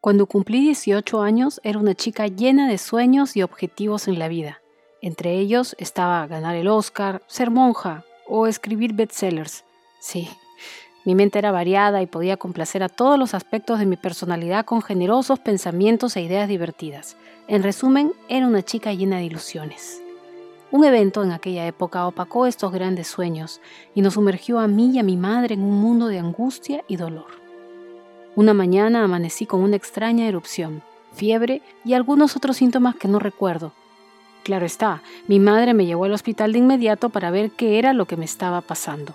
Cuando cumplí 18 años era una chica llena de sueños y objetivos en la vida. Entre ellos estaba ganar el Oscar, ser monja o escribir bestsellers. Sí, mi mente era variada y podía complacer a todos los aspectos de mi personalidad con generosos pensamientos e ideas divertidas. En resumen, era una chica llena de ilusiones. Un evento en aquella época opacó estos grandes sueños y nos sumergió a mí y a mi madre en un mundo de angustia y dolor. Una mañana amanecí con una extraña erupción, fiebre y algunos otros síntomas que no recuerdo. Claro está, mi madre me llevó al hospital de inmediato para ver qué era lo que me estaba pasando.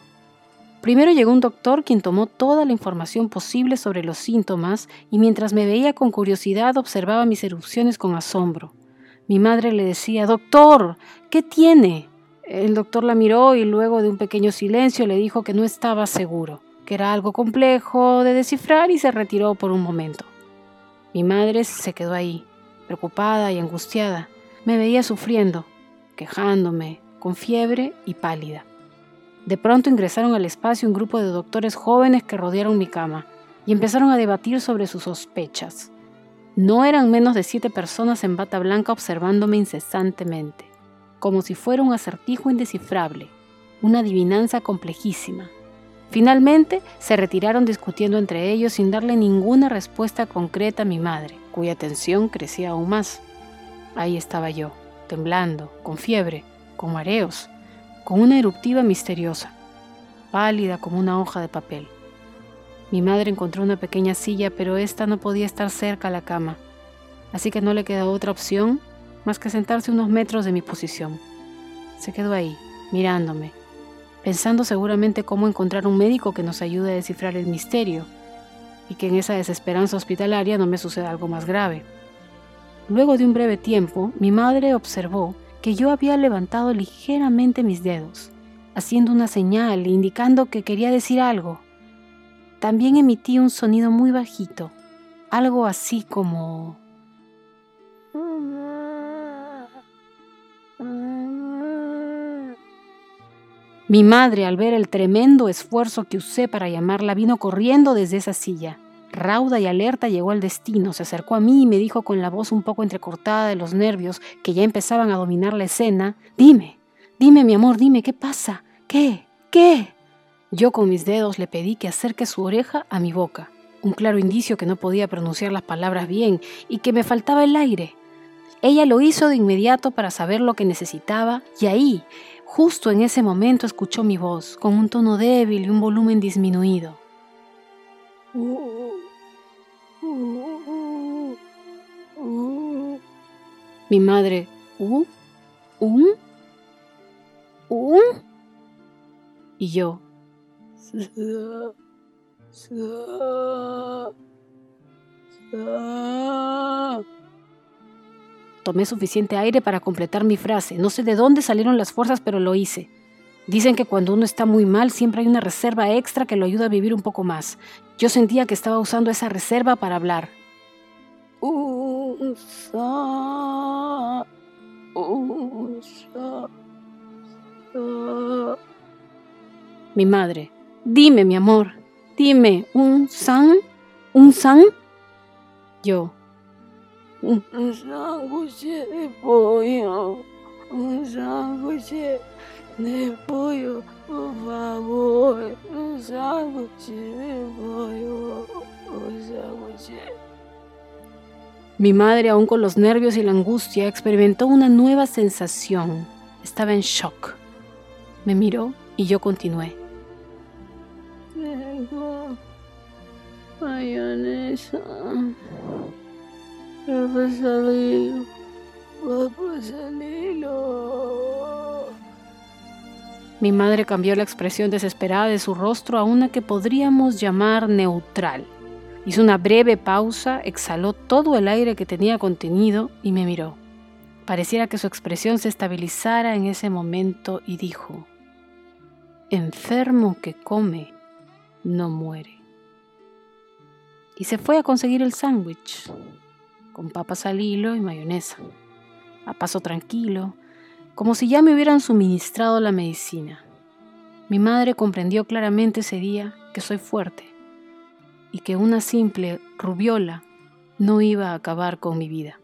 Primero llegó un doctor quien tomó toda la información posible sobre los síntomas y mientras me veía con curiosidad observaba mis erupciones con asombro. Mi madre le decía, Doctor, ¿qué tiene? El doctor la miró y luego de un pequeño silencio le dijo que no estaba seguro que era algo complejo de descifrar y se retiró por un momento. Mi madre se quedó ahí, preocupada y angustiada. Me veía sufriendo, quejándome, con fiebre y pálida. De pronto ingresaron al espacio un grupo de doctores jóvenes que rodearon mi cama y empezaron a debatir sobre sus sospechas. No eran menos de siete personas en bata blanca observándome incesantemente, como si fuera un acertijo indescifrable, una adivinanza complejísima. Finalmente se retiraron discutiendo entre ellos sin darle ninguna respuesta concreta a mi madre, cuya tensión crecía aún más. Ahí estaba yo, temblando, con fiebre, con mareos, con una eruptiva misteriosa, pálida como una hoja de papel. Mi madre encontró una pequeña silla, pero ésta no podía estar cerca a la cama, así que no le quedó otra opción más que sentarse unos metros de mi posición. Se quedó ahí, mirándome, pensando seguramente cómo encontrar un médico que nos ayude a descifrar el misterio y que en esa desesperanza hospitalaria no me suceda algo más grave. Luego de un breve tiempo, mi madre observó que yo había levantado ligeramente mis dedos, haciendo una señal indicando que quería decir algo. También emití un sonido muy bajito, algo así como... Mi madre, al ver el tremendo esfuerzo que usé para llamarla, vino corriendo desde esa silla. Rauda y alerta llegó al destino, se acercó a mí y me dijo con la voz un poco entrecortada de los nervios que ya empezaban a dominar la escena, Dime, dime mi amor, dime, ¿qué pasa? ¿Qué? ¿Qué? Yo con mis dedos le pedí que acerque su oreja a mi boca, un claro indicio que no podía pronunciar las palabras bien y que me faltaba el aire. Ella lo hizo de inmediato para saber lo que necesitaba y ahí, Justo en ese momento escuchó mi voz, con un tono débil y un volumen disminuido. Mi madre, ¿un? ¿un? Y yo, Tomé suficiente aire para completar mi frase. No sé de dónde salieron las fuerzas, pero lo hice. Dicen que cuando uno está muy mal siempre hay una reserva extra que lo ayuda a vivir un poco más. Yo sentía que estaba usando esa reserva para hablar. Mi madre. Dime, mi amor. Dime, ¿un san? ¿Un san? Yo. Un sándwich de pollo. Un sándwich de pollo, por favor. Un sándwich de pollo. Un sándwich. Mi madre, aún con los nervios y la angustia, experimentó una nueva sensación. Estaba en shock. Me miró y yo continué. Tengo mayonesa. Mi madre cambió la expresión desesperada de su rostro a una que podríamos llamar neutral. Hizo una breve pausa, exhaló todo el aire que tenía contenido y me miró. Pareciera que su expresión se estabilizara en ese momento y dijo, enfermo que come, no muere. Y se fue a conseguir el sándwich con papas al hilo y mayonesa, a paso tranquilo, como si ya me hubieran suministrado la medicina. Mi madre comprendió claramente ese día que soy fuerte y que una simple rubiola no iba a acabar con mi vida.